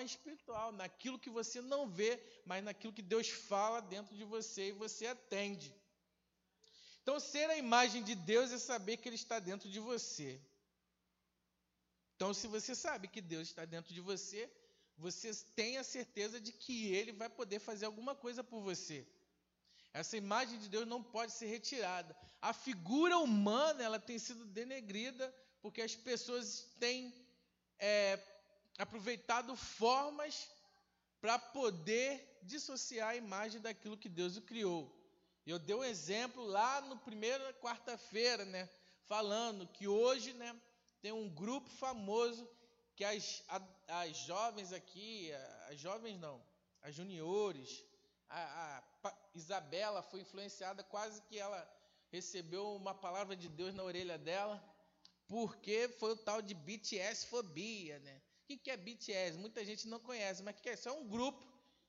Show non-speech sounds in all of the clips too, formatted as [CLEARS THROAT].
forma espiritual, naquilo que você não vê, mas naquilo que Deus fala dentro de você e você atende. Então, ser a imagem de Deus é saber que Ele está dentro de você. Então, se você sabe que Deus está dentro de você, você tem a certeza de que Ele vai poder fazer alguma coisa por você. Essa imagem de Deus não pode ser retirada. A figura humana ela tem sido denegrida porque as pessoas têm é, aproveitado formas para poder dissociar a imagem daquilo que Deus o criou. Eu dei um exemplo lá no primeira quarta-feira, né, falando que hoje, né, tem um grupo famoso que as, as jovens aqui, as jovens não, as juniores, a, a Isabela foi influenciada, quase que ela recebeu uma palavra de Deus na orelha dela, porque foi o tal de BTS fobia, né? O que é BTS? Muita gente não conhece, mas o que é isso? É um grupo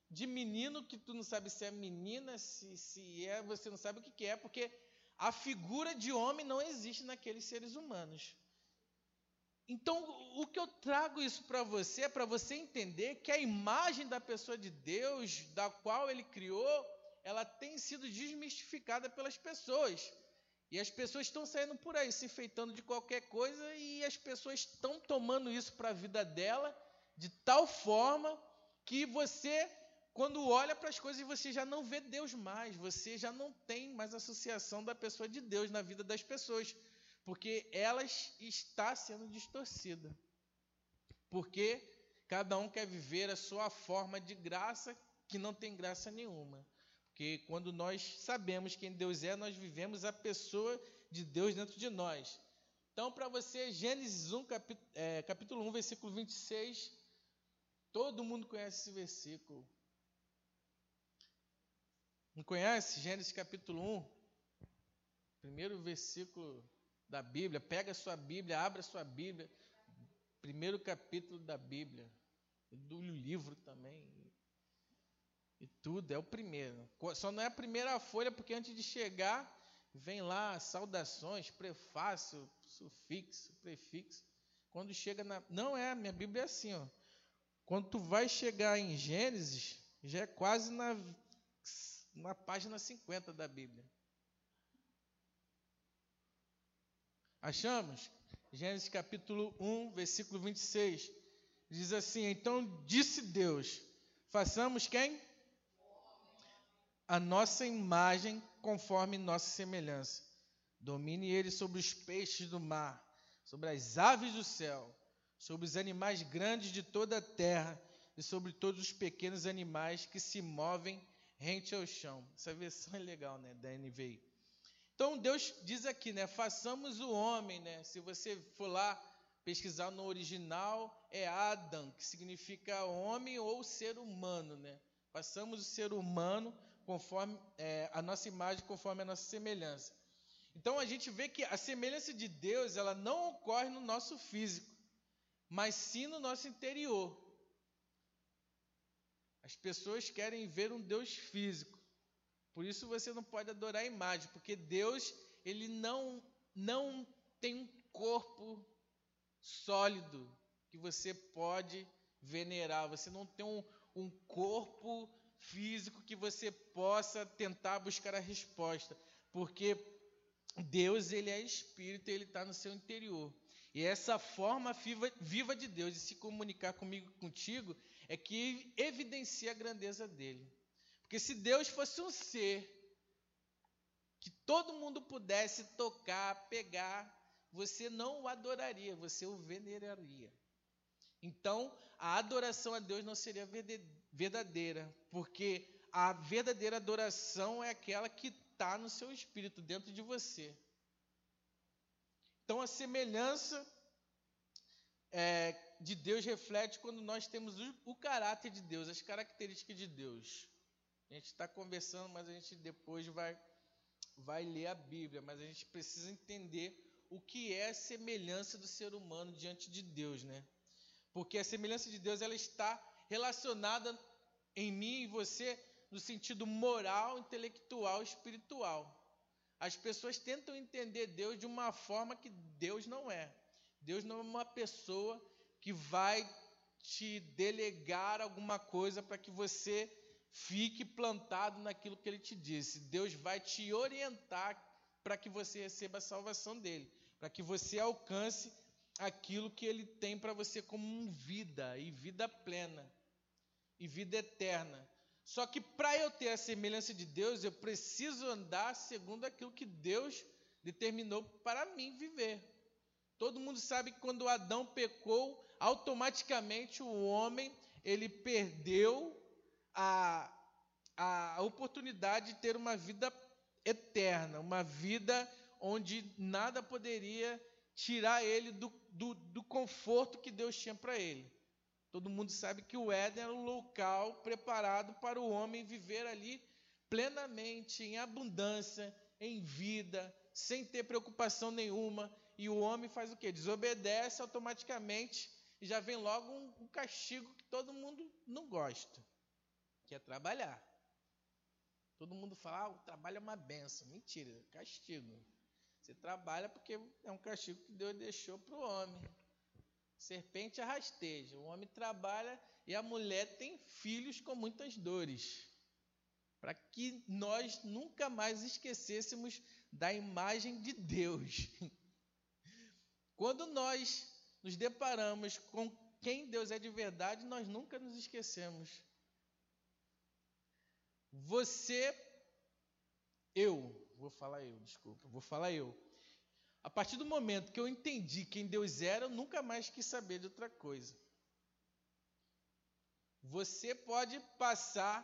de menino que tu não sabe se é menina, se, se é, você não sabe o que é, porque a figura de homem não existe naqueles seres humanos. Então, o que eu trago isso para você é para você entender que a imagem da pessoa de Deus, da qual ele criou, ela tem sido desmistificada pelas pessoas. E as pessoas estão saindo por aí se enfeitando de qualquer coisa e as pessoas estão tomando isso para a vida dela de tal forma que você, quando olha para as coisas, você já não vê Deus mais, você já não tem mais associação da pessoa de Deus na vida das pessoas porque ela está sendo distorcida. Porque cada um quer viver a sua forma de graça que não tem graça nenhuma. Porque quando nós sabemos quem Deus é, nós vivemos a pessoa de Deus dentro de nós. Então, para você, Gênesis 1, capítulo, é, capítulo 1, versículo 26, todo mundo conhece esse versículo. Não conhece? Gênesis capítulo 1, primeiro versículo da Bíblia, pega a sua Bíblia, abre a sua Bíblia, primeiro capítulo da Bíblia, do livro também, e tudo, é o primeiro. Só não é a primeira folha, porque antes de chegar, vem lá saudações, prefácio, sufixo, prefixo. Quando chega na. Não é, minha Bíblia é assim, ó. Quando tu vai chegar em Gênesis, já é quase na, na página 50 da Bíblia. Achamos? Gênesis capítulo 1, versículo 26. Diz assim: Então disse Deus: Façamos quem? A nossa imagem conforme nossa semelhança. Domine ele sobre os peixes do mar, sobre as aves do céu, sobre os animais grandes de toda a terra e sobre todos os pequenos animais que se movem rente ao chão. Essa versão é legal, né, da NVI. Então Deus diz aqui, né? Façamos o homem, né? Se você for lá pesquisar no original, é Adam, que significa homem ou ser humano, né? Façamos o ser humano conforme é, a nossa imagem, conforme a nossa semelhança. Então a gente vê que a semelhança de Deus, ela não ocorre no nosso físico, mas sim no nosso interior. As pessoas querem ver um Deus físico. Por isso você não pode adorar a imagem, porque Deus, ele não não tem um corpo sólido que você pode venerar. Você não tem um, um corpo físico que você possa tentar buscar a resposta, porque Deus ele é espírito, ele está no seu interior. E essa forma viva, viva de Deus de se comunicar comigo, contigo, é que evidencia a grandeza dele. Porque se Deus fosse um ser que todo mundo pudesse tocar, pegar, você não o adoraria, você o veneraria. Então, a adoração a Deus não seria verdadeira, porque a verdadeira adoração é aquela que está no seu espírito, dentro de você. Então, a semelhança é, de Deus reflete quando nós temos o, o caráter de Deus, as características de Deus. A gente está conversando, mas a gente depois vai, vai ler a Bíblia. Mas a gente precisa entender o que é a semelhança do ser humano diante de Deus, né? Porque a semelhança de Deus ela está relacionada em mim e você no sentido moral, intelectual, espiritual. As pessoas tentam entender Deus de uma forma que Deus não é. Deus não é uma pessoa que vai te delegar alguma coisa para que você fique plantado naquilo que ele te disse. Deus vai te orientar para que você receba a salvação dele, para que você alcance aquilo que ele tem para você como vida e vida plena e vida eterna. Só que para eu ter a semelhança de Deus, eu preciso andar segundo aquilo que Deus determinou para mim viver. Todo mundo sabe que quando Adão pecou, automaticamente o homem ele perdeu a, a oportunidade de ter uma vida eterna, uma vida onde nada poderia tirar ele do, do, do conforto que Deus tinha para ele. Todo mundo sabe que o Éden era um local preparado para o homem viver ali plenamente, em abundância, em vida, sem ter preocupação nenhuma. E o homem faz o quê? Desobedece automaticamente e já vem logo um, um castigo que todo mundo não gosta, que é trabalhar. Todo mundo fala, ah, o trabalho é uma benção. Mentira, castigo. Você trabalha porque é um castigo que Deus deixou para o homem. Serpente arrasteja. O homem trabalha e a mulher tem filhos com muitas dores. Para que nós nunca mais esquecêssemos da imagem de Deus. [LAUGHS] Quando nós nos deparamos com quem Deus é de verdade, nós nunca nos esquecemos. Você, eu, vou falar eu, desculpa, vou falar eu. A partir do momento que eu entendi quem Deus era, eu nunca mais quis saber de outra coisa. Você pode passar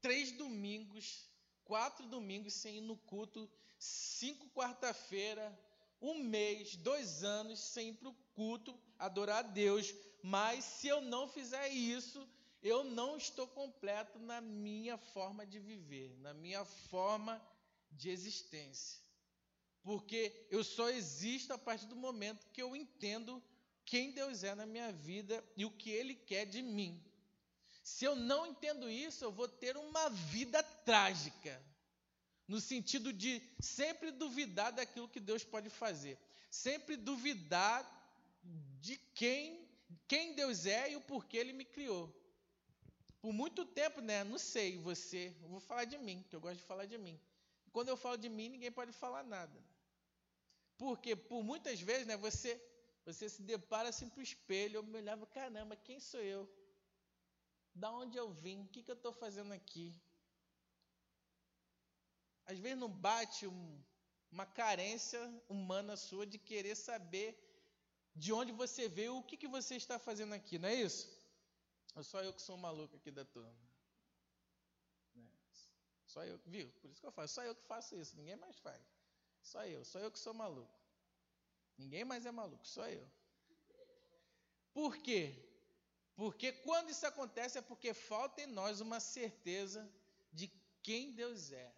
três domingos, quatro domingos sem ir no culto, cinco quarta-feira, um mês, dois anos sem ir para o culto, adorar a Deus, mas se eu não fizer isso, eu não estou completo na minha forma de viver, na minha forma de existência. Porque eu só existo a partir do momento que eu entendo quem Deus é na minha vida e o que Ele quer de mim. Se eu não entendo isso, eu vou ter uma vida trágica no sentido de sempre duvidar daquilo que Deus pode fazer, sempre duvidar de quem, quem Deus é e o porquê Ele me criou. Por muito tempo, né? Não sei, você, eu vou falar de mim, que eu gosto de falar de mim. Quando eu falo de mim, ninguém pode falar nada. Porque por muitas vezes, né, você, você se depara assim para o espelho, eu me olhava, caramba, quem sou eu? Da onde eu vim? O que, que eu estou fazendo aqui? Às vezes não bate um, uma carência humana sua de querer saber de onde você veio, o que, que você está fazendo aqui, não é isso? Ou só eu que sou maluco aqui da turma? Né? Só eu, viu? Por isso que eu faço, só eu que faço isso, ninguém mais faz. Só eu, só eu que sou maluco. Ninguém mais é maluco, só eu. Por quê? Porque quando isso acontece é porque falta em nós uma certeza de quem Deus é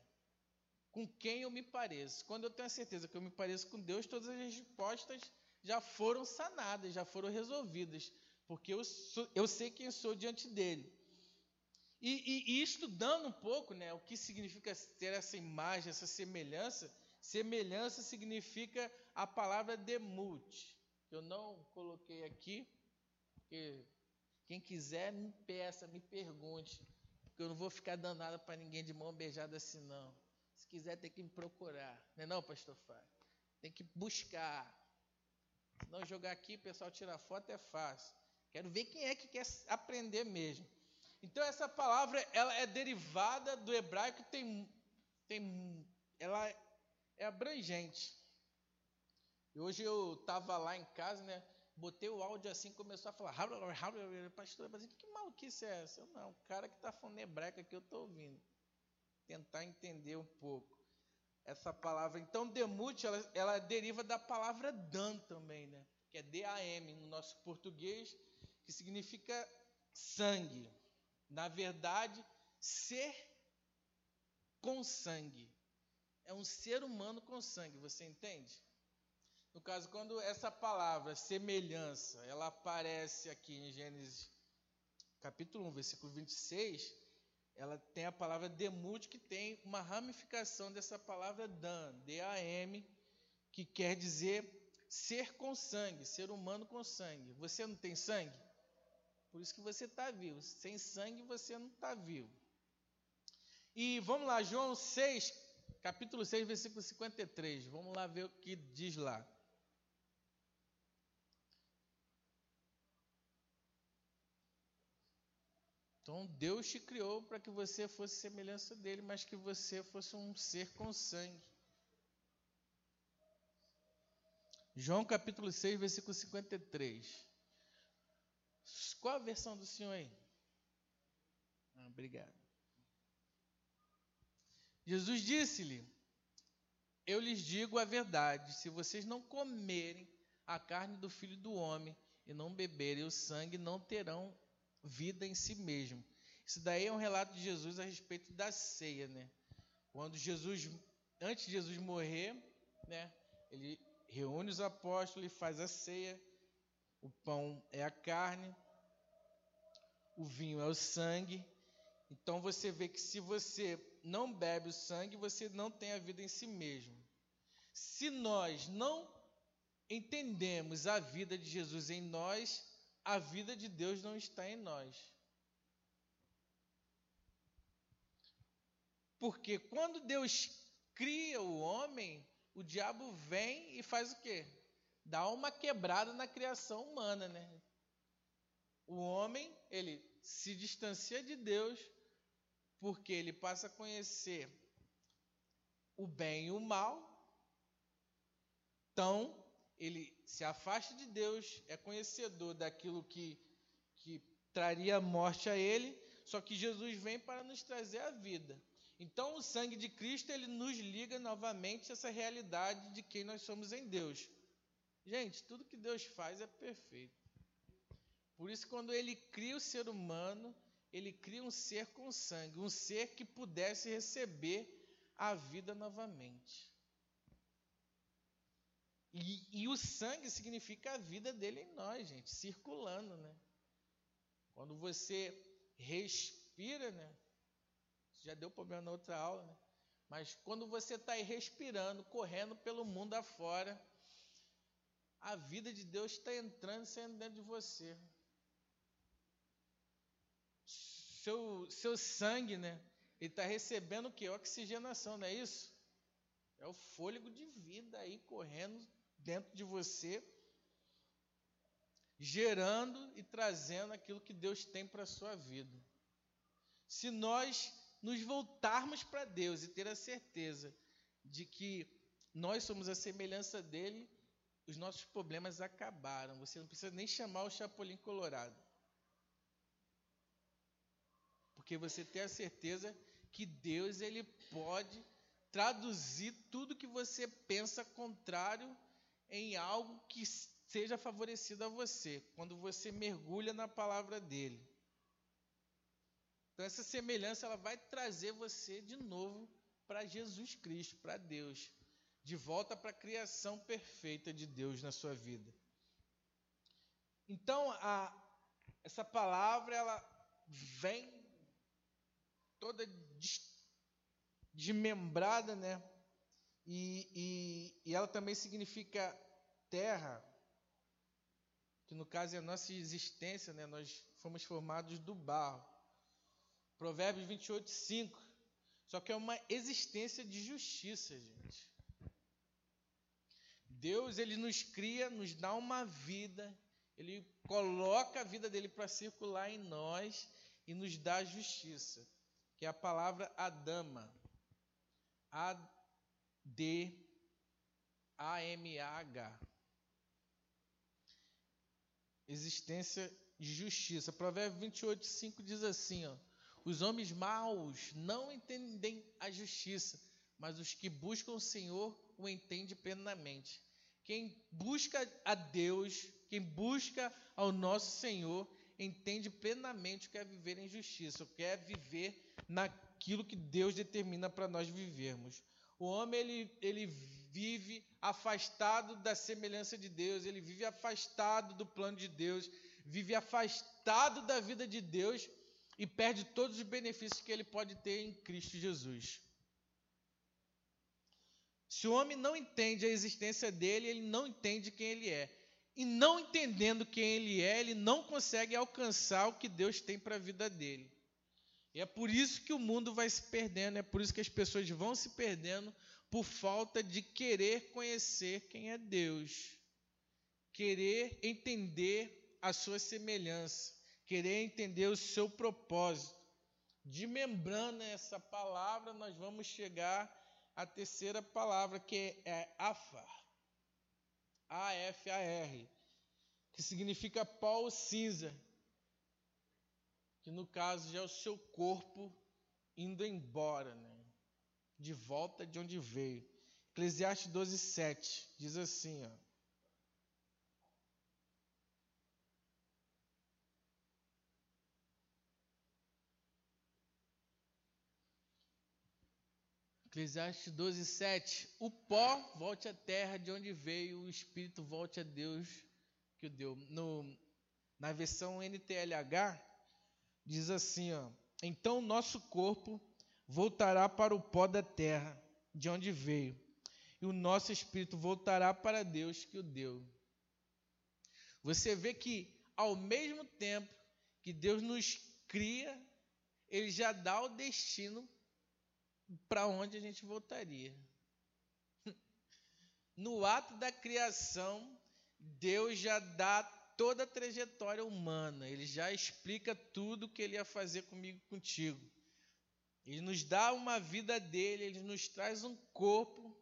com quem eu me pareço. Quando eu tenho a certeza que eu me pareço com Deus, todas as respostas já foram sanadas, já foram resolvidas, porque eu, sou, eu sei quem sou diante dele. E, e, e, estudando um pouco né, o que significa ter essa imagem, essa semelhança, semelhança significa a palavra demute, eu não coloquei aqui, porque quem quiser me peça, me pergunte, porque eu não vou ficar danado para ninguém de mão beijada assim não. Se quiser, tem que me procurar. Não é não, pastor Fábio? Tem que buscar. Se não jogar aqui, o pessoal tira foto, é fácil. Quero ver quem é que quer aprender mesmo. Então, essa palavra ela é derivada do hebraico, tem, tem, ela é abrangente. E hoje eu estava lá em casa, né? Botei o áudio assim, começou a falar, pastor, mas que maluquice é essa? Eu, não, o cara que está falando hebraico aqui, eu estou ouvindo tentar entender um pouco essa palavra. Então, demute, ela, ela deriva da palavra dan também, né? Que é D-A-M no nosso português, que significa sangue. Na verdade, ser com sangue. É um ser humano com sangue, você entende? No caso, quando essa palavra semelhança, ela aparece aqui em Gênesis capítulo 1, versículo 26, ela tem a palavra demute, que tem uma ramificação dessa palavra dan, D-A-M, que quer dizer ser com sangue, ser humano com sangue. Você não tem sangue? Por isso que você está vivo. Sem sangue você não está vivo. E vamos lá, João 6, capítulo 6, versículo 53. Vamos lá ver o que diz lá. Então Deus te criou para que você fosse semelhança dele, mas que você fosse um ser com sangue. João capítulo 6, versículo 53. Qual a versão do senhor aí? Ah, obrigado. Jesus disse-lhe: Eu lhes digo a verdade, se vocês não comerem a carne do filho do homem e não beberem o sangue, não terão vida em si mesmo. Isso daí é um relato de Jesus a respeito da ceia, né? Quando Jesus, antes de Jesus morrer, né? Ele reúne os apóstolos e faz a ceia. O pão é a carne, o vinho é o sangue. Então você vê que se você não bebe o sangue, você não tem a vida em si mesmo. Se nós não entendemos a vida de Jesus em nós, a vida de Deus não está em nós. Porque quando Deus cria o homem, o diabo vem e faz o quê? Dá uma quebrada na criação humana, né? O homem, ele se distancia de Deus porque ele passa a conhecer o bem e o mal. Então, ele se afasta de Deus, é conhecedor daquilo que, que traria morte a ele, só que Jesus vem para nos trazer a vida. Então, o sangue de Cristo ele nos liga novamente a essa realidade de quem nós somos em Deus. Gente, tudo que Deus faz é perfeito. Por isso, quando ele cria o ser humano, ele cria um ser com sangue, um ser que pudesse receber a vida novamente. E, e, o sangue significa a vida dele em nós, gente, circulando, né? Quando você respira, né? Já deu problema na outra aula, né? Mas quando você está aí respirando, correndo pelo mundo afora, a vida de Deus está entrando e saindo dentro de você. Seu, seu sangue, né? Ele está recebendo o que? Oxigenação, não é isso? É o fôlego de vida aí correndo dentro de você, gerando e trazendo aquilo que Deus tem para a sua vida. Se nós nos voltarmos para Deus e ter a certeza de que nós somos a semelhança dele, os nossos problemas acabaram. Você não precisa nem chamar o Chapolin Colorado. Porque você tem a certeza que Deus ele pode traduzir tudo que você pensa contrário em algo que seja favorecido a você, quando você mergulha na palavra dele. Então essa semelhança ela vai trazer você de novo para Jesus Cristo, para Deus, de volta para a criação perfeita de Deus na sua vida. Então a, essa palavra ela vem toda desmembrada, né? E, e, e ela também significa terra, que no caso é a nossa existência, né? nós fomos formados do barro. Provérbios 28, 5. Só que é uma existência de justiça, gente. Deus, ele nos cria, nos dá uma vida, ele coloca a vida dele para circular em nós e nos dá justiça, que é a palavra Adama. A D-A-M-A-H. Existência de justiça. Provérbios 28, 5 diz assim: ó, Os homens maus não entendem a justiça, mas os que buscam o Senhor o entendem plenamente. Quem busca a Deus, quem busca ao nosso Senhor, entende plenamente o que é viver em justiça, o que é viver naquilo que Deus determina para nós vivermos. O homem ele, ele vive afastado da semelhança de Deus, ele vive afastado do plano de Deus, vive afastado da vida de Deus e perde todos os benefícios que ele pode ter em Cristo Jesus. Se o homem não entende a existência dele, ele não entende quem ele é. E não entendendo quem ele é, ele não consegue alcançar o que Deus tem para a vida dele. E é por isso que o mundo vai se perdendo, é por isso que as pessoas vão se perdendo por falta de querer conhecer quem é Deus, querer entender a sua semelhança, querer entender o seu propósito. De membrana essa palavra, nós vamos chegar à terceira palavra, que é afar. A-F-A-R, que significa ou cinza, que no caso já é o seu corpo indo embora, né? de volta de onde veio. Eclesiastes 12, 7 diz assim: ó, Eclesiastes 12, 7. O pó volte à terra de onde veio, o espírito volte a Deus que o deu. No, na versão NTLH, diz assim: ó, Então nosso corpo voltará para o pó da terra de onde veio, e o nosso espírito voltará para Deus que o deu. Você vê que, ao mesmo tempo que Deus nos cria, Ele já dá o destino para onde a gente voltaria. [LAUGHS] No ato da criação, Deus já dá toda a trajetória humana, ele já explica tudo que ele ia fazer comigo contigo. Ele nos dá uma vida dele, ele nos traz um corpo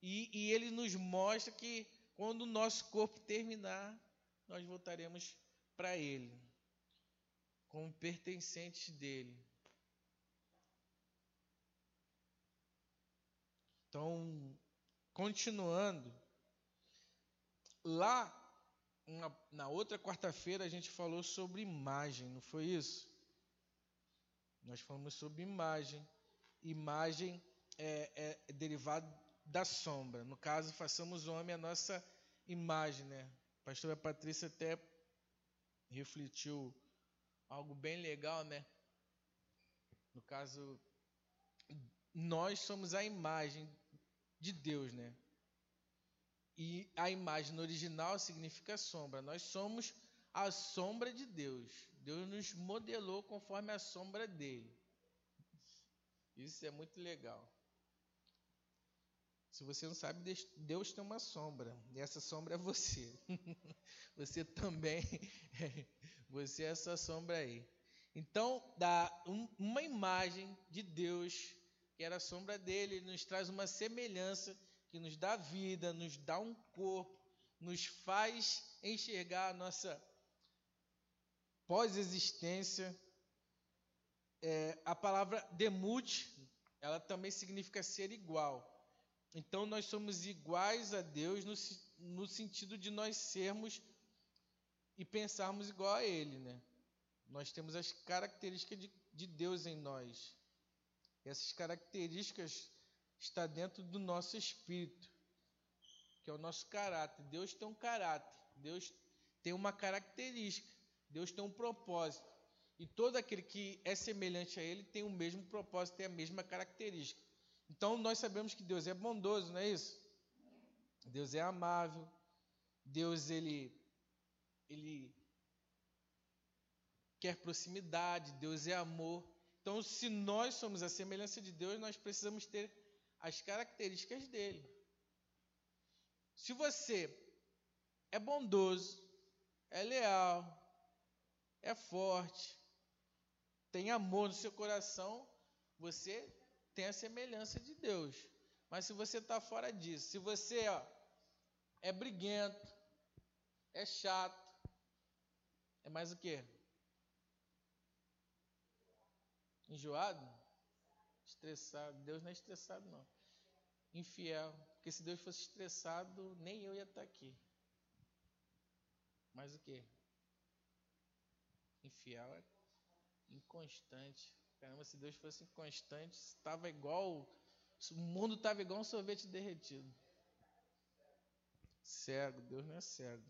e, e ele nos mostra que quando o nosso corpo terminar, nós voltaremos para ele, como pertencentes dele. Então, continuando, lá na, na outra quarta-feira a gente falou sobre imagem, não foi isso? Nós falamos sobre imagem. Imagem é, é derivado da sombra. No caso, façamos o homem a nossa imagem, né? A pastora Patrícia até refletiu algo bem legal, né? No caso, nós somos a imagem de Deus, né? E a imagem original significa sombra. Nós somos a sombra de Deus. Deus nos modelou conforme a sombra dele. Isso é muito legal. Se você não sabe, Deus tem uma sombra, e essa sombra é você. [LAUGHS] você também, [LAUGHS] você é essa sombra aí. Então, dá uma imagem de Deus que era a sombra dele, ele nos traz uma semelhança que nos dá vida, nos dá um corpo, nos faz enxergar a nossa pós-existência. É, a palavra demute, ela também significa ser igual. Então nós somos iguais a Deus no, no sentido de nós sermos e pensarmos igual a Ele, né? Nós temos as características de, de Deus em nós. Essas características estão dentro do nosso espírito, que é o nosso caráter. Deus tem um caráter, Deus tem uma característica, Deus tem um propósito. E todo aquele que é semelhante a Ele tem o mesmo propósito, tem a mesma característica. Então nós sabemos que Deus é bondoso, não é isso? Deus é amável, Deus ele ele quer proximidade, Deus é amor. Então, se nós somos a semelhança de Deus, nós precisamos ter as características dele. Se você é bondoso, é leal, é forte, tem amor no seu coração, você tem a semelhança de Deus. Mas se você está fora disso, se você ó, é briguento, é chato, é mais o quê? Enjoado? Estressado. Deus não é estressado, não. Infiel. Porque se Deus fosse estressado, nem eu ia estar aqui. Mas o que? Infiel é inconstante. Caramba, se Deus fosse inconstante, estava igual. O mundo estava igual um sorvete derretido. Cego, Deus não é cego.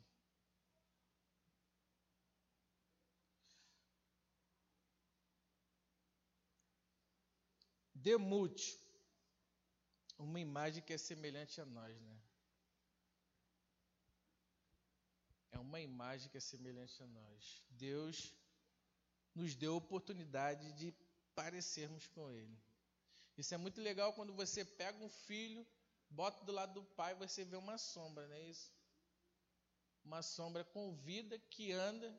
Demute uma imagem que é semelhante a nós, né? uma imagem que é semelhante a nós. Deus nos deu a oportunidade de parecermos com Ele. Isso é muito legal quando você pega um filho, bota do lado do pai, você vê uma sombra, não é isso? Uma sombra com vida que anda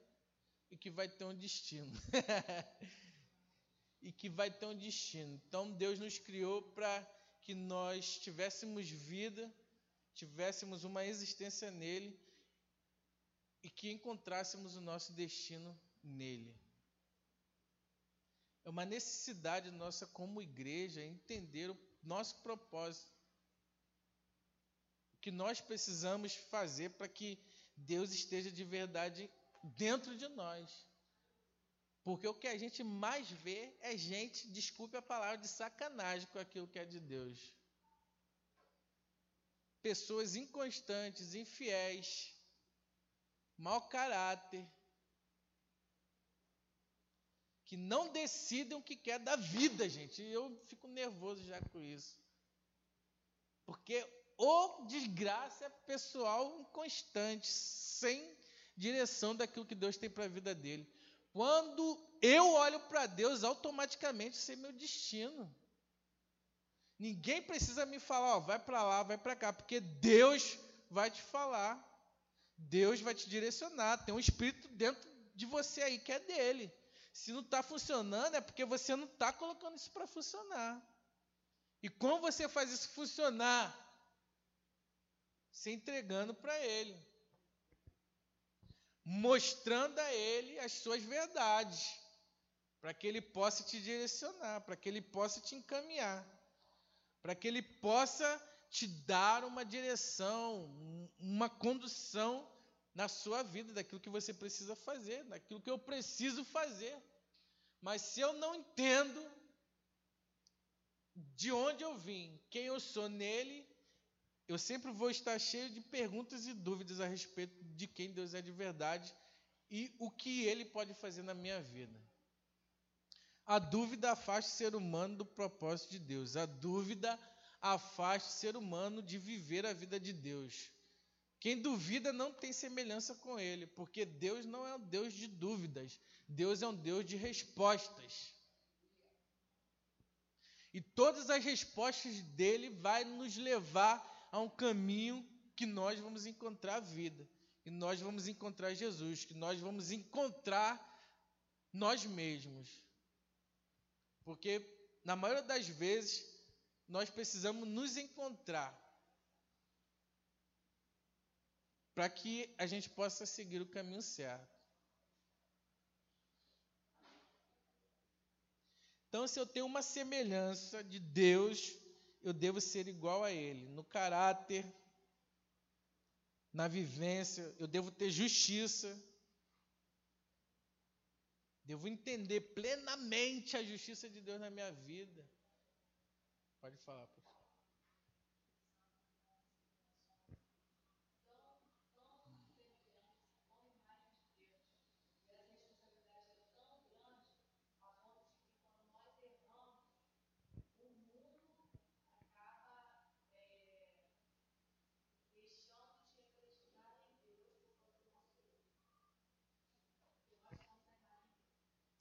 e que vai ter um destino. [LAUGHS] e que vai ter um destino. Então Deus nos criou para que nós tivéssemos vida, tivéssemos uma existência nele e que encontrássemos o nosso destino nele. É uma necessidade nossa como igreja entender o nosso propósito. O que nós precisamos fazer para que Deus esteja de verdade dentro de nós. Porque o que a gente mais vê é gente, desculpe a palavra, de sacanagem com aquilo que é de Deus. Pessoas inconstantes, infiéis, mau caráter, que não decidem o que quer da vida, gente. E eu fico nervoso já com isso. Porque o desgraça é pessoal inconstante, sem direção daquilo que Deus tem para a vida dele. Quando eu olho para Deus, automaticamente sei meu destino. Ninguém precisa me falar, ó, vai para lá, vai para cá, porque Deus vai te falar. Deus vai te direcionar. Tem um espírito dentro de você aí que é dele. Se não está funcionando, é porque você não está colocando isso para funcionar. E como você faz isso funcionar? Se entregando para ele mostrando a ele as suas verdades, para que ele possa te direcionar, para que ele possa te encaminhar, para que ele possa te dar uma direção, uma condução na sua vida, daquilo que você precisa fazer, daquilo que eu preciso fazer. Mas se eu não entendo de onde eu vim, quem eu sou nele, eu sempre vou estar cheio de perguntas e dúvidas a respeito de quem Deus é de verdade e o que ele pode fazer na minha vida. A dúvida afasta o ser humano do propósito de Deus. A dúvida afasta o ser humano de viver a vida de Deus. Quem duvida não tem semelhança com ele, porque Deus não é um Deus de dúvidas, Deus é um Deus de respostas. E todas as respostas dele vai nos levar a um caminho que nós vamos encontrar vida, e nós vamos encontrar Jesus, que nós vamos encontrar nós mesmos. Porque na maioria das vezes nós precisamos nos encontrar para que a gente possa seguir o caminho certo. Então, se eu tenho uma semelhança de Deus eu devo ser igual a Ele, no caráter, na vivência, eu devo ter justiça, devo entender plenamente a justiça de Deus na minha vida. Pode falar, por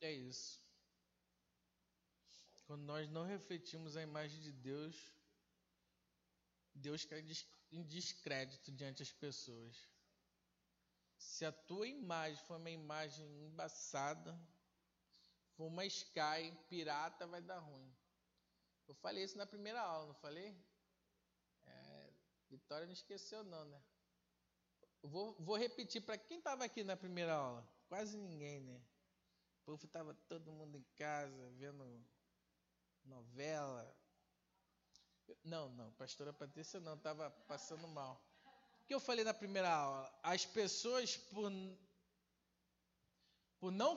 É isso. Quando nós não refletimos a imagem de Deus, Deus cai em descrédito diante das pessoas. Se a tua imagem for uma imagem embaçada, for uma Sky pirata, vai dar ruim. Eu falei isso na primeira aula, não falei? É, Vitória não esqueceu não, né? Vou, vou repetir para quem estava aqui na primeira aula. Quase ninguém, né? O povo estava todo mundo em casa, vendo novela. Não, não, pastora Patrícia não, estava passando mal. O que eu falei na primeira aula? As pessoas, por, por não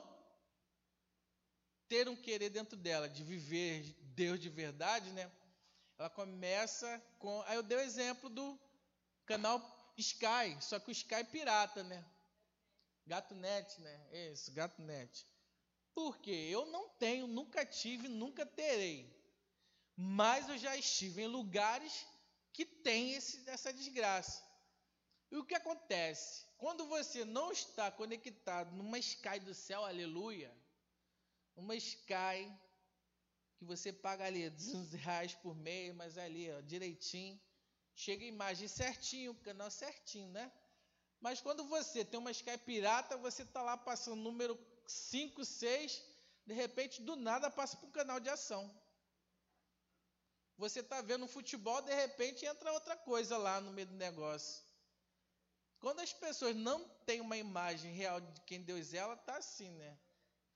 ter um querer dentro dela de viver Deus de verdade, né? Ela começa com. Aí eu dei o exemplo do canal Sky, só que o Sky pirata, né? Gato Net, né? Isso, Gato Net. Porque eu não tenho, nunca tive, nunca terei. Mas eu já estive em lugares que tem essa desgraça. E o que acontece? quando você não está conectado numa Sky do céu, aleluia, uma Sky que você paga ali 200 reais por mês, mas ali, ó, direitinho, chega a imagem certinho, o canal certinho, né? Mas quando você tem uma Sky pirata, você está lá passando número 5, 6, de repente, do nada, passa para um canal de ação. Você está vendo futebol, de repente entra outra coisa lá no meio do negócio. Quando as pessoas não têm uma imagem real de quem Deus é, ela está assim, né?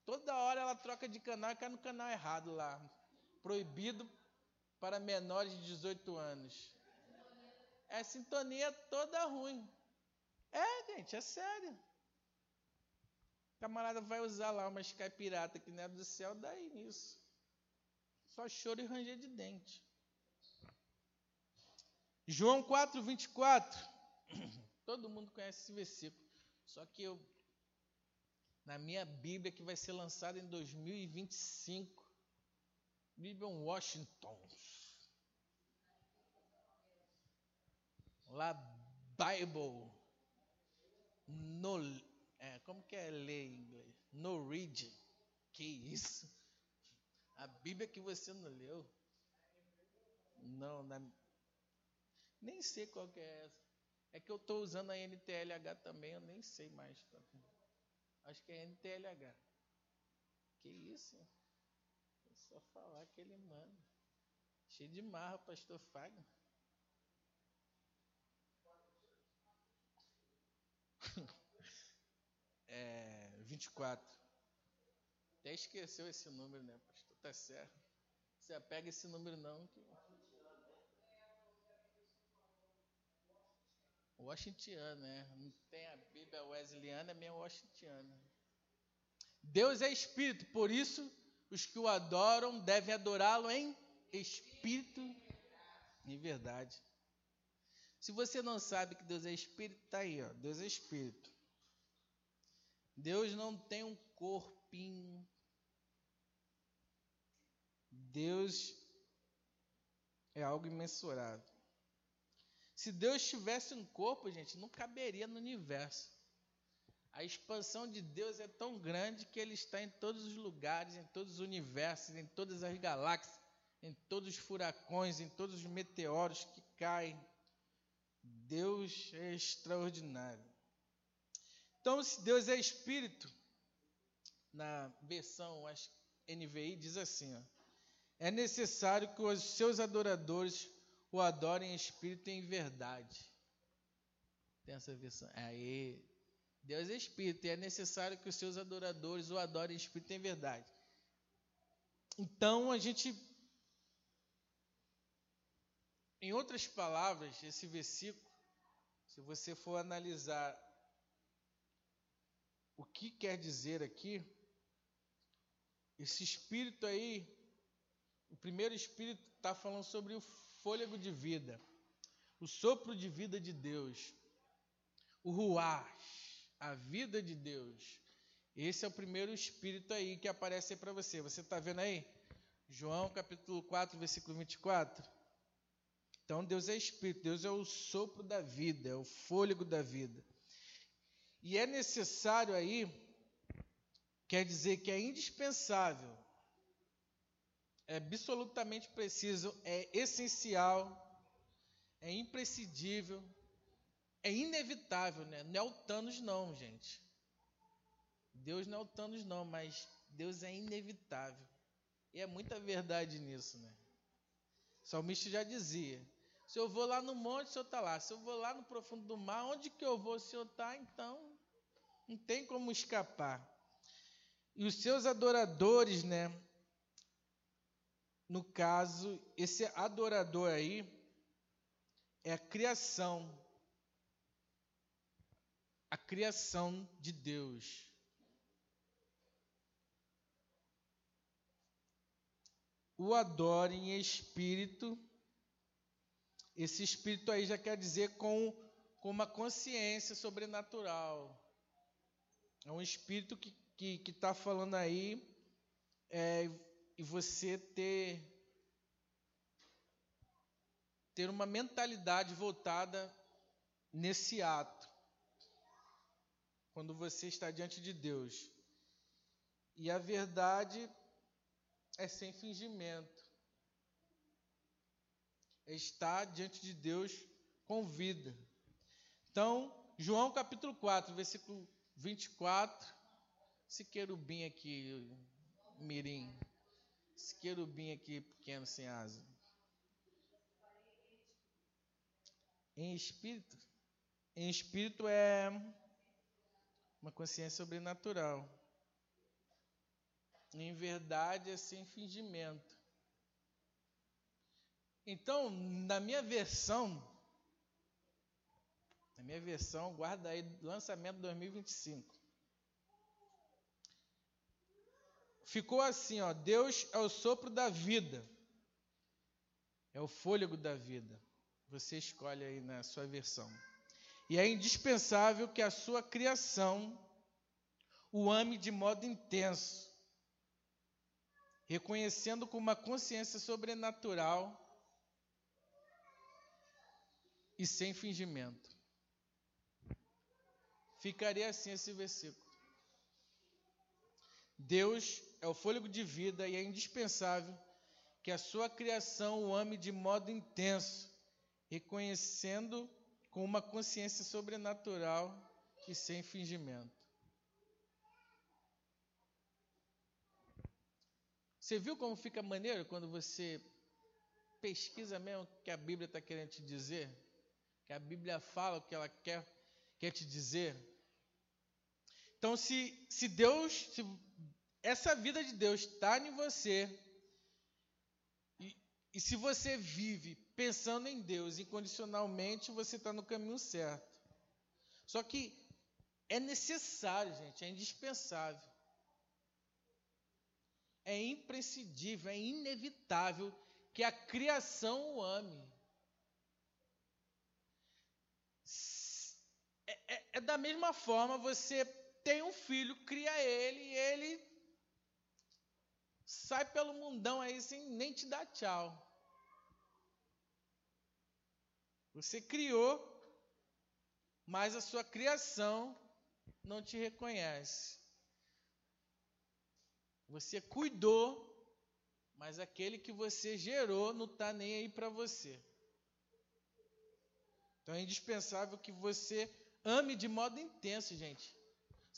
Toda hora ela troca de canal e cai no canal errado lá. Proibido para menores de 18 anos. É sintonia toda ruim. É, gente, é sério. Camarada vai usar lá uma Sky pirata que não é do céu, daí nisso. Só choro e ranger de dente. João 4, 24. [CLEARS THROAT] Todo mundo conhece esse versículo. Só que eu, na minha Bíblia, que vai ser lançada em 2025, Bíblia Washington. Lá, Bible. No, é, como que é ler em inglês? No read. Que isso? A Bíblia que você não leu? Não, na, nem sei qual que é essa. É que eu estou usando a NTLH também, eu nem sei mais. Acho que é NTLH. Que isso? É só falar que ele manda. Cheio de marra, pastor Fagner. é, 24. Até esqueceu esse número, né, pastor? Tá certo. Você pega esse número não, que Washingtoniano, né? Não tem a Bíblia wesleyana, é meio washingtoniana. Deus é espírito, por isso os que o adoram devem adorá-lo em espírito e verdade. Se você não sabe que Deus é espírito, está aí, ó. Deus é espírito. Deus não tem um corpinho. Deus é algo imensurável. Se Deus tivesse um corpo, gente, não caberia no universo. A expansão de Deus é tão grande que ele está em todos os lugares, em todos os universos, em todas as galáxias, em todos os furacões, em todos os meteoros que caem. Deus é extraordinário. Então, se Deus é espírito, na versão acho, NVI diz assim: ó, é necessário que os seus adoradores o adorem em espírito e em verdade. Tem essa versão. Aí, Deus é espírito e é necessário que os seus adoradores o adorem em espírito e em verdade. Então, a gente. Em outras palavras, esse versículo, se você for analisar que quer dizer aqui, esse espírito aí, o primeiro espírito está falando sobre o fôlego de vida, o sopro de vida de Deus, o ruach, a vida de Deus. Esse é o primeiro espírito aí que aparece para você. Você está vendo aí? João capítulo 4, versículo 24. Então Deus é espírito, Deus é o sopro da vida, é o fôlego da vida. E é necessário aí, quer dizer que é indispensável é absolutamente preciso, é essencial, é imprescindível, é inevitável, né? Não é o Thanos, não, gente. Deus não é o Thanos, não, mas Deus é inevitável. E é muita verdade nisso, né? O salmista já dizia: se eu vou lá no monte, o Senhor está lá. Se eu vou lá no profundo do mar, onde que eu vou, o Senhor está? Então, não tem como escapar. E os seus adoradores, né? no caso, esse adorador aí é a criação. A criação de Deus. O adore em espírito. Esse espírito aí já quer dizer com, com uma consciência sobrenatural. É um espírito que está que, que tá falando aí. É, e você ter ter uma mentalidade voltada nesse ato. quando você está diante de Deus. E a verdade é sem fingimento. É estar diante de Deus com vida. Então, João capítulo 4, versículo 24. Esse querubim aqui, mirim. Esse querubim aqui pequeno sem asa. Em espírito, em espírito é uma consciência sobrenatural. Em verdade é sem fingimento. Então, na minha versão, minha versão, guarda aí, lançamento 2025. Ficou assim, ó, Deus é o sopro da vida. É o fôlego da vida. Você escolhe aí na sua versão. E é indispensável que a sua criação o ame de modo intenso, reconhecendo com uma consciência sobrenatural e sem fingimento. Ficaria assim esse versículo. Deus é o fôlego de vida e é indispensável que a sua criação o ame de modo intenso, reconhecendo com uma consciência sobrenatural e sem fingimento. Você viu como fica maneiro quando você pesquisa mesmo o que a Bíblia está querendo te dizer? Que a Bíblia fala o que ela quer, quer te dizer? Então, se, se Deus, se essa vida de Deus está em você, e se você vive pensando em Deus incondicionalmente, você está no caminho certo. Só que é necessário, gente, é indispensável. É imprescindível, é inevitável que a criação o ame. É, é, é da mesma forma, você tem um filho, cria ele, e ele sai pelo mundão aí sem nem te dar tchau. Você criou, mas a sua criação não te reconhece. Você cuidou, mas aquele que você gerou não está nem aí para você. Então é indispensável que você ame de modo intenso, gente.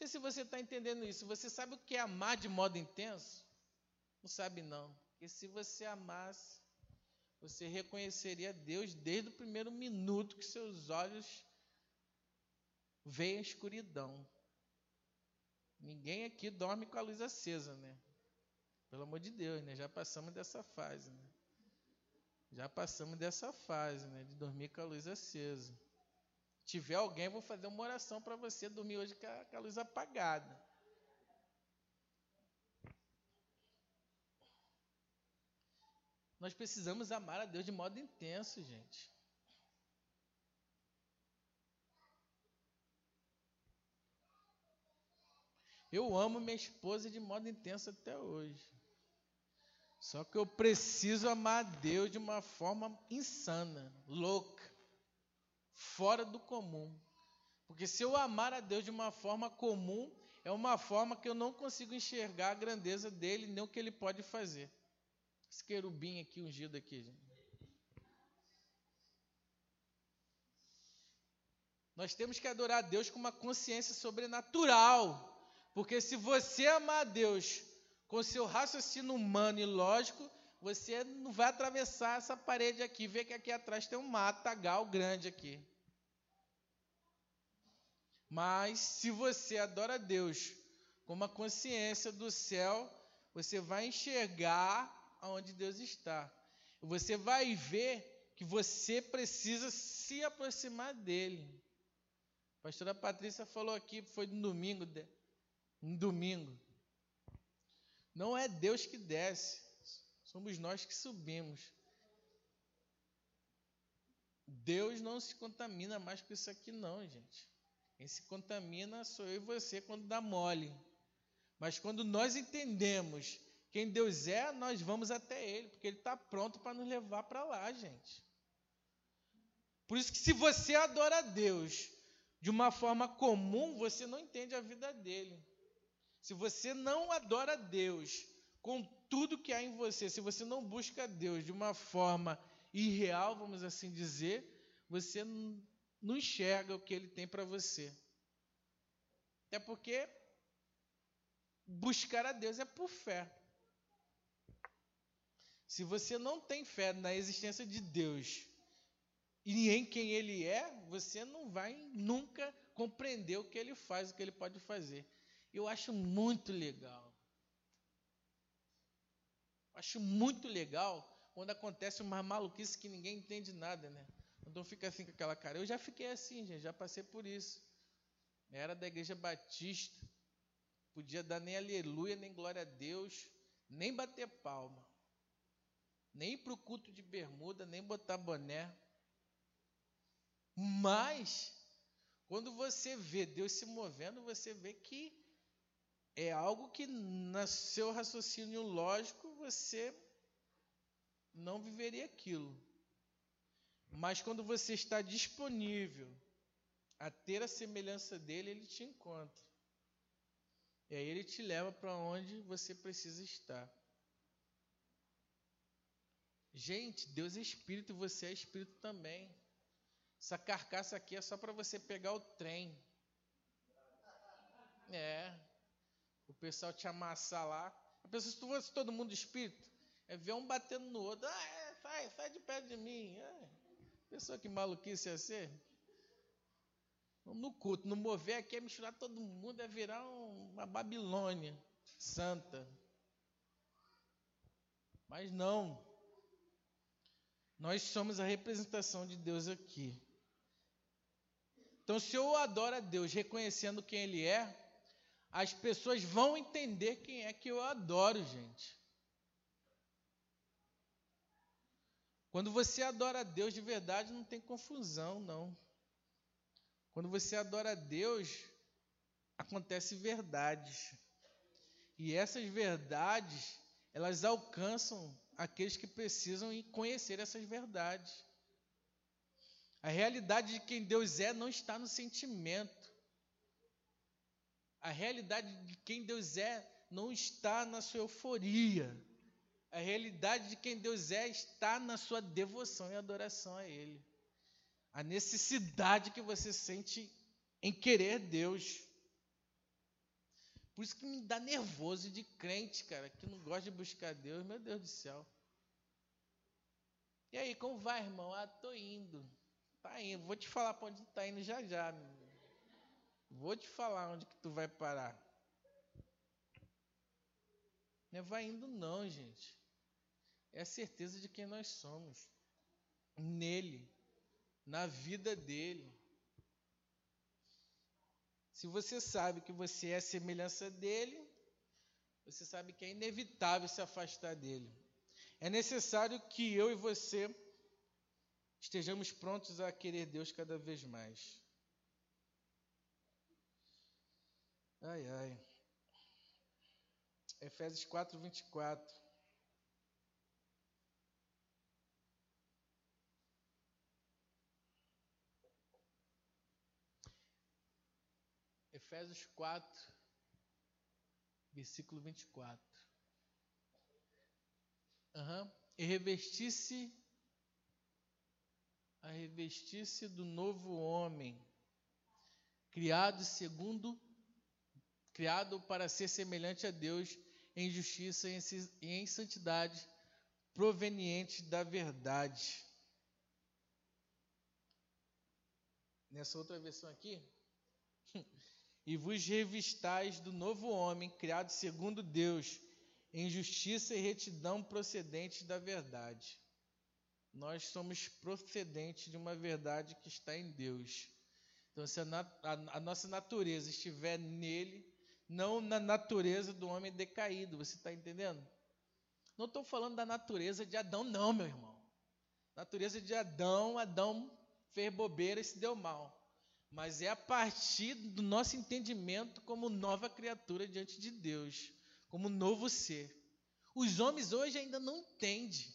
Sei se você está entendendo isso. Você sabe o que é amar de modo intenso? Não sabe não. Porque se você amasse, você reconheceria Deus desde o primeiro minuto que seus olhos veem a escuridão. Ninguém aqui dorme com a luz acesa, né? Pelo amor de Deus, né? Já passamos dessa fase, né? Já passamos dessa fase, né? De dormir com a luz acesa. Tiver alguém, vou fazer uma oração para você dormir hoje com a, com a luz apagada. Nós precisamos amar a Deus de modo intenso, gente. Eu amo minha esposa de modo intenso até hoje. Só que eu preciso amar a Deus de uma forma insana, louca, fora do comum. Porque se eu amar a Deus de uma forma comum, é uma forma que eu não consigo enxergar a grandeza dele, nem o que ele pode fazer. Esse querubim aqui, ungido aqui. Gente. Nós temos que adorar a Deus com uma consciência sobrenatural. Porque se você amar a Deus com seu raciocínio humano e lógico, você não vai atravessar essa parede aqui, ver que aqui atrás tem um matagal grande aqui. Mas se você adora Deus com uma consciência do céu, você vai enxergar aonde Deus está. Você vai ver que você precisa se aproximar dele. A pastora Patrícia falou aqui, foi no domingo, no domingo. Não é Deus que desce, somos nós que subimos. Deus não se contamina mais com isso aqui, não, gente. Quem se contamina sou eu e você quando dá mole. Mas quando nós entendemos quem Deus é, nós vamos até Ele, porque Ele está pronto para nos levar para lá, gente. Por isso que se você adora a Deus de uma forma comum, você não entende a vida dele. Se você não adora Deus com tudo que há em você, se você não busca Deus de uma forma irreal, vamos assim dizer, você não enxerga o que ele tem para você. Até porque buscar a Deus é por fé. Se você não tem fé na existência de Deus e em quem Ele é, você não vai nunca compreender o que Ele faz, o que Ele pode fazer. Eu acho muito legal. Acho muito legal quando acontece uma maluquice que ninguém entende nada, né? Então fica assim com aquela cara. Eu já fiquei assim, gente, já passei por isso. Era da igreja batista. Podia dar nem aleluia, nem glória a Deus, nem bater palma nem para o culto de bermuda, nem botar boné. Mas, quando você vê Deus se movendo, você vê que é algo que, no seu raciocínio lógico, você não viveria aquilo. Mas quando você está disponível a ter a semelhança dele, ele te encontra. E aí ele te leva para onde você precisa estar. Gente, Deus é espírito e você é espírito também. Essa carcaça aqui é só para você pegar o trem. É. O pessoal te amassar lá. A pessoa, se tu fosse todo mundo espírito, é ver um batendo no outro. Ah, é, sai, sai de perto de mim. É. Pessoa que maluquice ia ser. No culto, no mover aqui é misturar todo mundo, é virar uma Babilônia santa. Mas não. Nós somos a representação de Deus aqui. Então, se eu adoro a Deus reconhecendo quem Ele é, as pessoas vão entender quem é que eu adoro, gente. Quando você adora a Deus de verdade, não tem confusão, não. Quando você adora a Deus, acontece verdades. E essas verdades, elas alcançam aqueles que precisam conhecer essas verdades. A realidade de quem Deus é não está no sentimento. A realidade de quem Deus é não está na sua euforia. A realidade de quem Deus é está na sua devoção e adoração a Ele. A necessidade que você sente em querer Deus. Por isso que me dá nervoso de crente, cara, que não gosta de buscar Deus, meu Deus do céu. E aí, como vai, irmão? Ah, tô indo. Tá indo. Vou te falar para onde tá indo já já. Meu. Vou te falar onde que tu vai parar. Não vai indo não, gente. É a certeza de quem nós somos. Nele. Na vida dele. Se você sabe que você é a semelhança dele, você sabe que é inevitável se afastar dele. É necessário que eu e você estejamos prontos a querer Deus cada vez mais. Ai, ai. Efésios 4, 24. Efésios 4, versículo 24. Uhum. E revestisse a revestisse do novo homem, criado segundo criado para ser semelhante a Deus em justiça e em santidade, proveniente da verdade. Nessa outra versão aqui, [LAUGHS] e vos revistais do novo homem, criado segundo Deus, em justiça e retidão procedentes da verdade. Nós somos procedentes de uma verdade que está em Deus. Então, se a, a, a nossa natureza estiver nele, não na natureza do homem decaído, você está entendendo? Não estou falando da natureza de Adão, não, meu irmão. Natureza de Adão, Adão fez bobeira e se deu mal. Mas é a partir do nosso entendimento como nova criatura diante de Deus como novo ser. Os homens hoje ainda não entendem.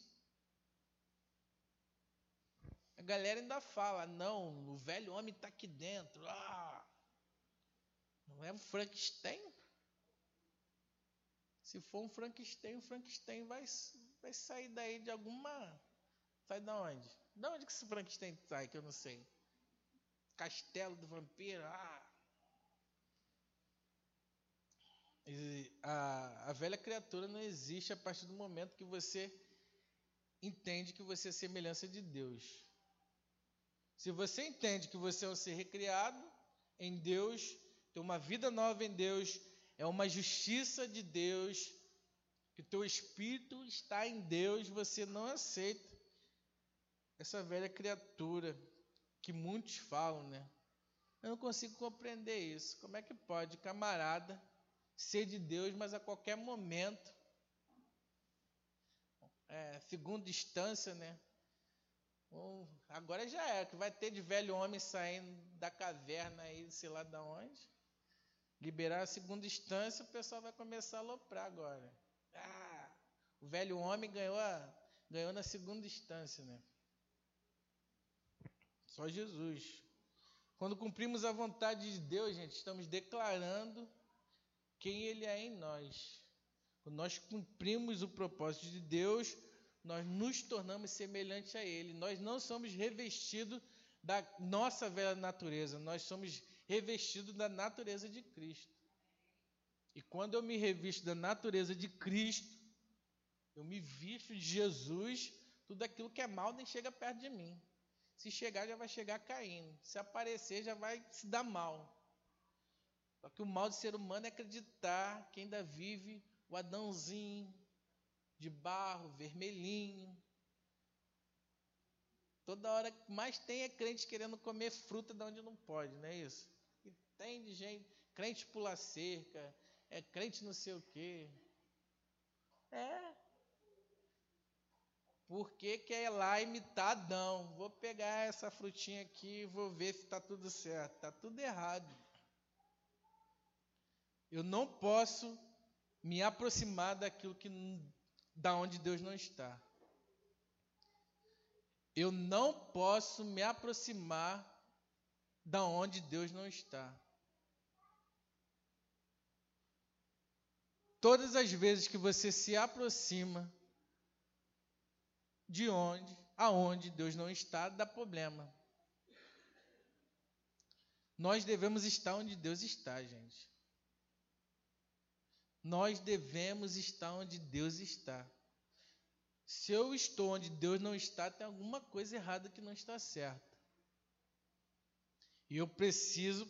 galera ainda fala, não, o velho homem está aqui dentro. Ah, não é um Frankenstein? Se for um Frankenstein, o Frankenstein vai, vai sair daí de alguma. Sai da onde? Da onde que esse Frankenstein sai, que eu não sei? Castelo do vampiro? Ah. A, a velha criatura não existe a partir do momento que você entende que você é semelhança de Deus. Se você entende que você é um ser recriado em Deus, tem uma vida nova em Deus, é uma justiça de Deus, que teu espírito está em Deus, você não aceita essa velha criatura que muitos falam, né? Eu não consigo compreender isso. Como é que pode, camarada, ser de Deus, mas a qualquer momento é, segunda instância, né? Um, agora já é, que vai ter de velho homem saindo da caverna aí, sei lá de onde. Liberar a segunda instância, o pessoal vai começar a aloprar agora. Ah, o velho homem ganhou, a, ganhou na segunda instância, né? Só Jesus. Quando cumprimos a vontade de Deus, gente, estamos declarando quem Ele é em nós. Quando nós cumprimos o propósito de Deus, nós nos tornamos semelhantes a Ele. Nós não somos revestidos da nossa velha natureza, nós somos revestidos da natureza de Cristo. E quando eu me revisto da natureza de Cristo, eu me visto de Jesus, tudo aquilo que é mal nem chega perto de mim. Se chegar, já vai chegar caindo. Se aparecer, já vai se dar mal. Só que o mal do ser humano é acreditar que ainda vive o Adãozinho de barro, vermelhinho. Toda hora que mais tem é crente querendo comer fruta de onde não pode, não é isso? Tem de gente, crente pula cerca, é crente não sei o quê. É. Porque quer ir lá imitar Adão. Vou pegar essa frutinha aqui e vou ver se está tudo certo. Está tudo errado. Eu não posso me aproximar daquilo que da onde Deus não está. Eu não posso me aproximar da onde Deus não está. Todas as vezes que você se aproxima de onde, aonde Deus não está, dá problema. Nós devemos estar onde Deus está, gente. Nós devemos estar onde Deus está. Se eu estou onde Deus não está, tem alguma coisa errada que não está certa. E eu preciso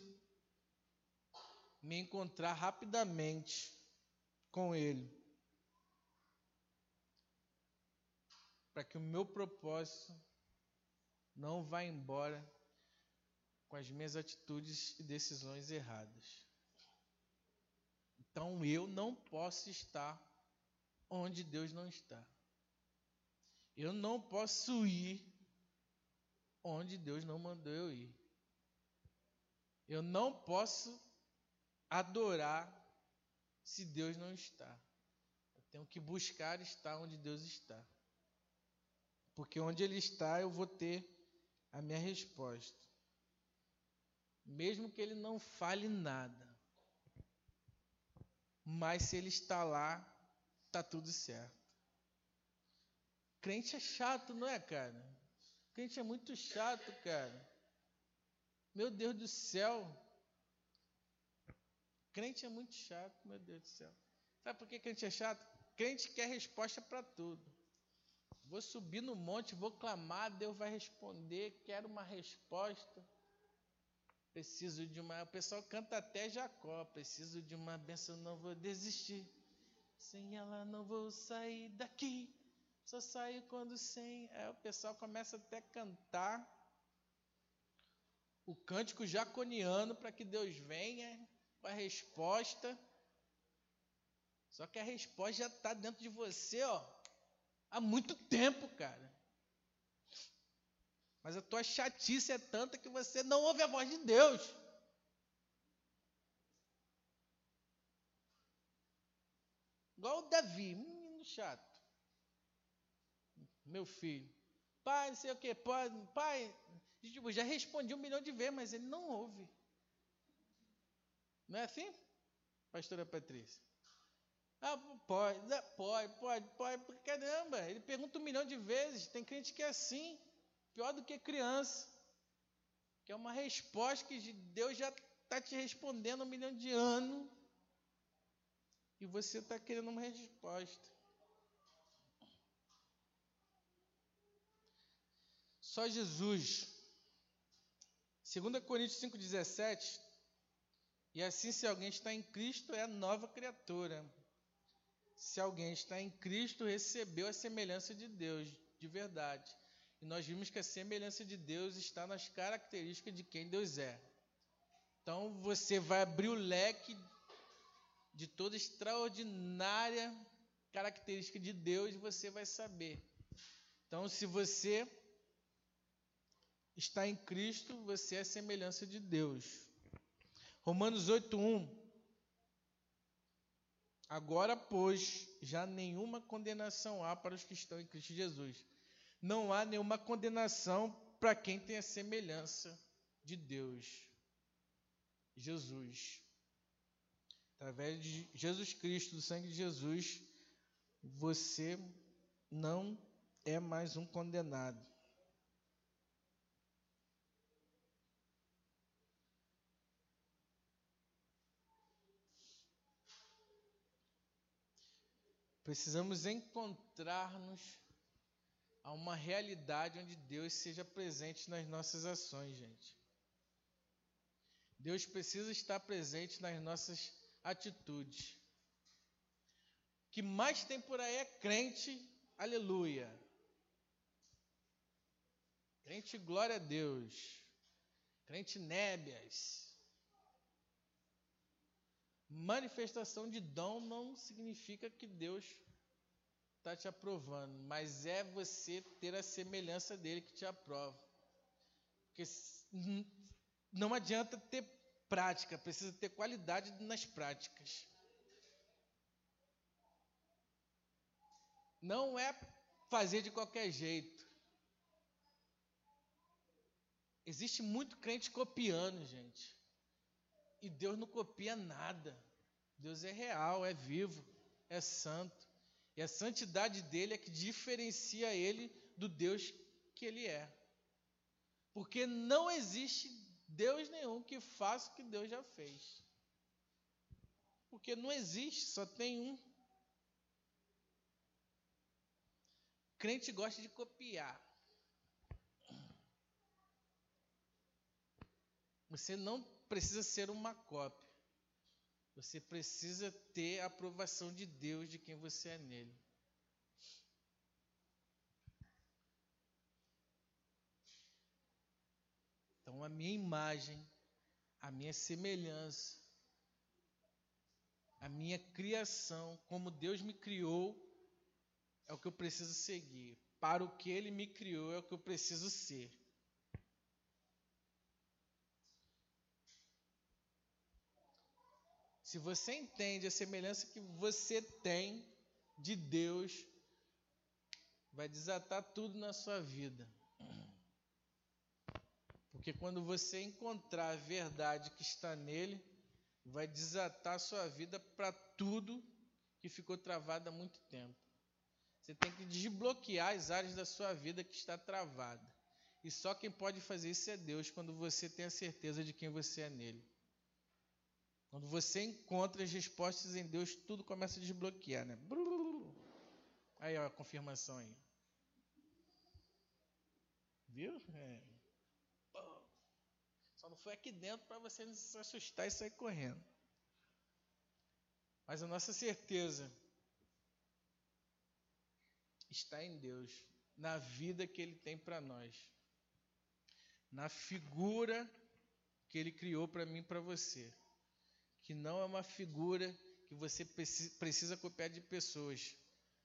me encontrar rapidamente com Ele. Para que o meu propósito não vá embora com as minhas atitudes e decisões erradas. Então eu não posso estar onde Deus não está. Eu não posso ir onde Deus não mandou eu ir. Eu não posso adorar se Deus não está. Eu tenho que buscar estar onde Deus está. Porque onde Ele está, eu vou ter a minha resposta. Mesmo que Ele não fale nada. Mas se ele está lá, tá tudo certo. Crente é chato, não é, cara? Crente é muito chato, cara. Meu Deus do céu. Crente é muito chato, meu Deus do céu. Sabe por que crente é chato? Crente quer resposta para tudo. Vou subir no monte, vou clamar, Deus vai responder, quero uma resposta. Preciso de uma. O pessoal canta até Jacó. Preciso de uma benção, não vou desistir. Sem ela não vou sair daqui. Só saio quando sem. É, o pessoal começa até a cantar o cântico jaconiano para que Deus venha com a resposta. Só que a resposta já está dentro de você, ó, há muito tempo, cara. Mas a tua chatice é tanta que você não ouve a voz de Deus. Igual o Davi, menino chato. Meu filho. pai, não sei o que, pai, pai, tipo, já respondi um milhão de vezes, mas ele não ouve. Não é assim, pastora Patrícia? Ah, pode, pode, pode, pode, caramba, ele pergunta um milhão de vezes, tem crente que é assim, pior do que criança, que é uma resposta que Deus já está te respondendo um milhão de anos, e você está querendo uma resposta. Só Jesus. 2 Coríntios 5,17. E assim, se alguém está em Cristo, é nova criatura. Se alguém está em Cristo, recebeu a semelhança de Deus, de verdade. E nós vimos que a semelhança de Deus está nas características de quem Deus é. Então você vai abrir o leque de toda extraordinária característica de Deus, você vai saber. Então, se você está em Cristo, você é a semelhança de Deus. Romanos 8:1 Agora, pois, já nenhuma condenação há para os que estão em Cristo Jesus. Não há nenhuma condenação para quem tem a semelhança de Deus. Jesus. Através de Jesus Cristo, do sangue de Jesus, você não é mais um condenado. Precisamos encontrar-nos a uma realidade onde Deus seja presente nas nossas ações, gente. Deus precisa estar presente nas nossas atitudes. O que mais tem por aí é crente, aleluia. Crente, glória a Deus. Crente, nébias. Manifestação de dom não significa que Deus está te aprovando, mas é você ter a semelhança dele que te aprova. Porque não adianta ter prática, precisa ter qualidade nas práticas. Não é fazer de qualquer jeito. Existe muito crente copiando, gente. E Deus não copia nada. Deus é real, é vivo, é santo. E a santidade dele é que diferencia ele do Deus que ele é. Porque não existe Deus nenhum que faça o que Deus já fez. Porque não existe, só tem um. Crente gosta de copiar. Você não precisa ser uma cópia. Você precisa ter a aprovação de Deus de quem você é nele. Então, a minha imagem, a minha semelhança, a minha criação, como Deus me criou, é o que eu preciso seguir. Para o que Ele me criou, é o que eu preciso ser. Se você entende a semelhança que você tem de Deus, vai desatar tudo na sua vida. Porque quando você encontrar a verdade que está nele, vai desatar a sua vida para tudo que ficou travado há muito tempo. Você tem que desbloquear as áreas da sua vida que está travada. E só quem pode fazer isso é Deus, quando você tem a certeza de quem você é nele. Quando você encontra as respostas em Deus, tudo começa a desbloquear, né? Aí, ó, a confirmação aí. Viu? É. Só não foi aqui dentro para você não se assustar e sair correndo. Mas a nossa certeza está em Deus, na vida que Ele tem para nós, na figura que Ele criou para mim e para você, que não é uma figura que você precisa copiar de pessoas,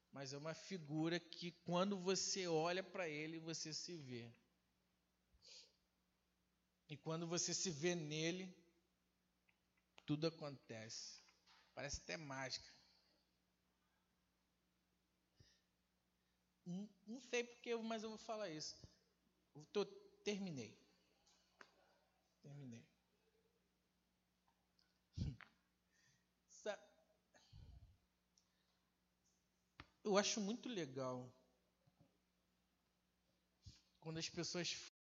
mas é uma figura que quando você olha para Ele, você se vê. E quando você se vê nele, tudo acontece. Parece até mágica. Não, não sei porque, mas eu vou falar isso. Tô, terminei. Terminei. Eu acho muito legal quando as pessoas